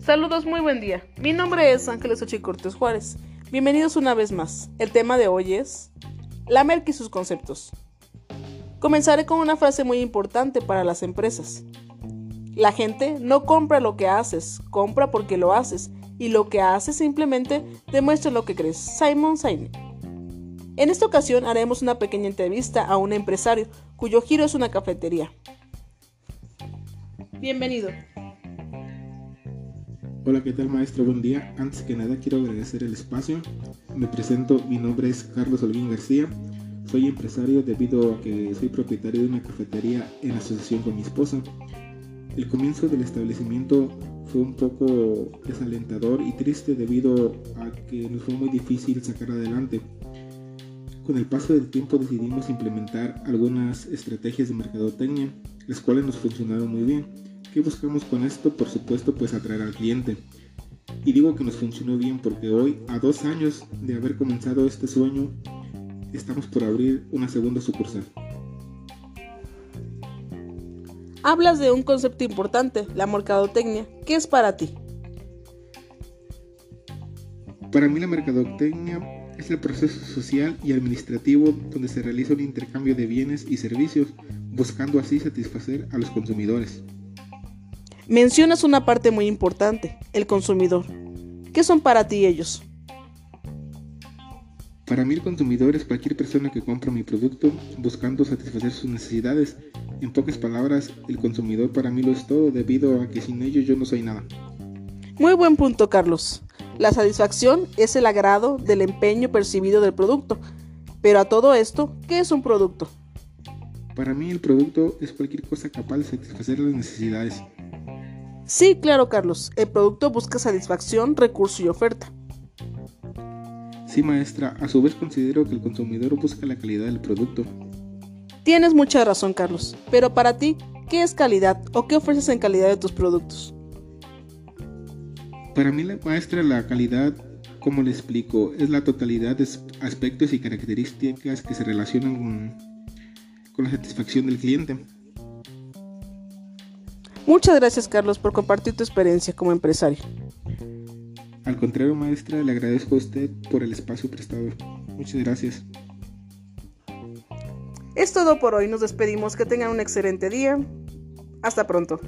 Saludos, muy buen día. Mi nombre es Ángeles Ochi Cortés Juárez. Bienvenidos una vez más. El tema de hoy es la merca y sus conceptos. Comenzaré con una frase muy importante para las empresas. La gente no compra lo que haces, compra porque lo haces, y lo que haces simplemente demuestra lo que crees. Simon Sinek. En esta ocasión haremos una pequeña entrevista a un empresario cuyo giro es una cafetería. Bienvenido. Hola, ¿qué tal maestro? Buen día. Antes que nada quiero agradecer el espacio. Me presento, mi nombre es Carlos Olguín García. Soy empresario debido a que soy propietario de una cafetería en asociación con mi esposa. El comienzo del establecimiento fue un poco desalentador y triste debido a que nos fue muy difícil sacar adelante. Con el paso del tiempo decidimos implementar algunas estrategias de mercadotecnia, las cuales nos funcionaron muy bien ¿Qué buscamos con esto? Por supuesto, pues atraer al cliente. Y digo que nos funcionó bien porque hoy, a dos años de haber comenzado este sueño, estamos por abrir una segunda sucursal. Hablas de un concepto importante, la mercadotecnia. ¿Qué es para ti? Para mí la mercadotecnia es el proceso social y administrativo donde se realiza un intercambio de bienes y servicios, buscando así satisfacer a los consumidores. Mencionas una parte muy importante, el consumidor. ¿Qué son para ti ellos? Para mí el consumidor es cualquier persona que compra mi producto buscando satisfacer sus necesidades. En pocas palabras, el consumidor para mí lo es todo debido a que sin ellos yo no soy nada. Muy buen punto, Carlos. La satisfacción es el agrado del empeño percibido del producto. Pero a todo esto, ¿qué es un producto? Para mí el producto es cualquier cosa capaz de satisfacer las necesidades. Sí, claro, Carlos. El producto busca satisfacción, recurso y oferta. Sí, maestra. A su vez considero que el consumidor busca la calidad del producto. Tienes mucha razón, Carlos. Pero para ti, ¿qué es calidad o qué ofreces en calidad de tus productos? Para mí, la maestra, la calidad, como le explico, es la totalidad de aspectos y características que se relacionan con, con la satisfacción del cliente. Muchas gracias Carlos por compartir tu experiencia como empresario. Al contrario maestra, le agradezco a usted por el espacio prestado. Muchas gracias. Es todo por hoy, nos despedimos, que tengan un excelente día. Hasta pronto.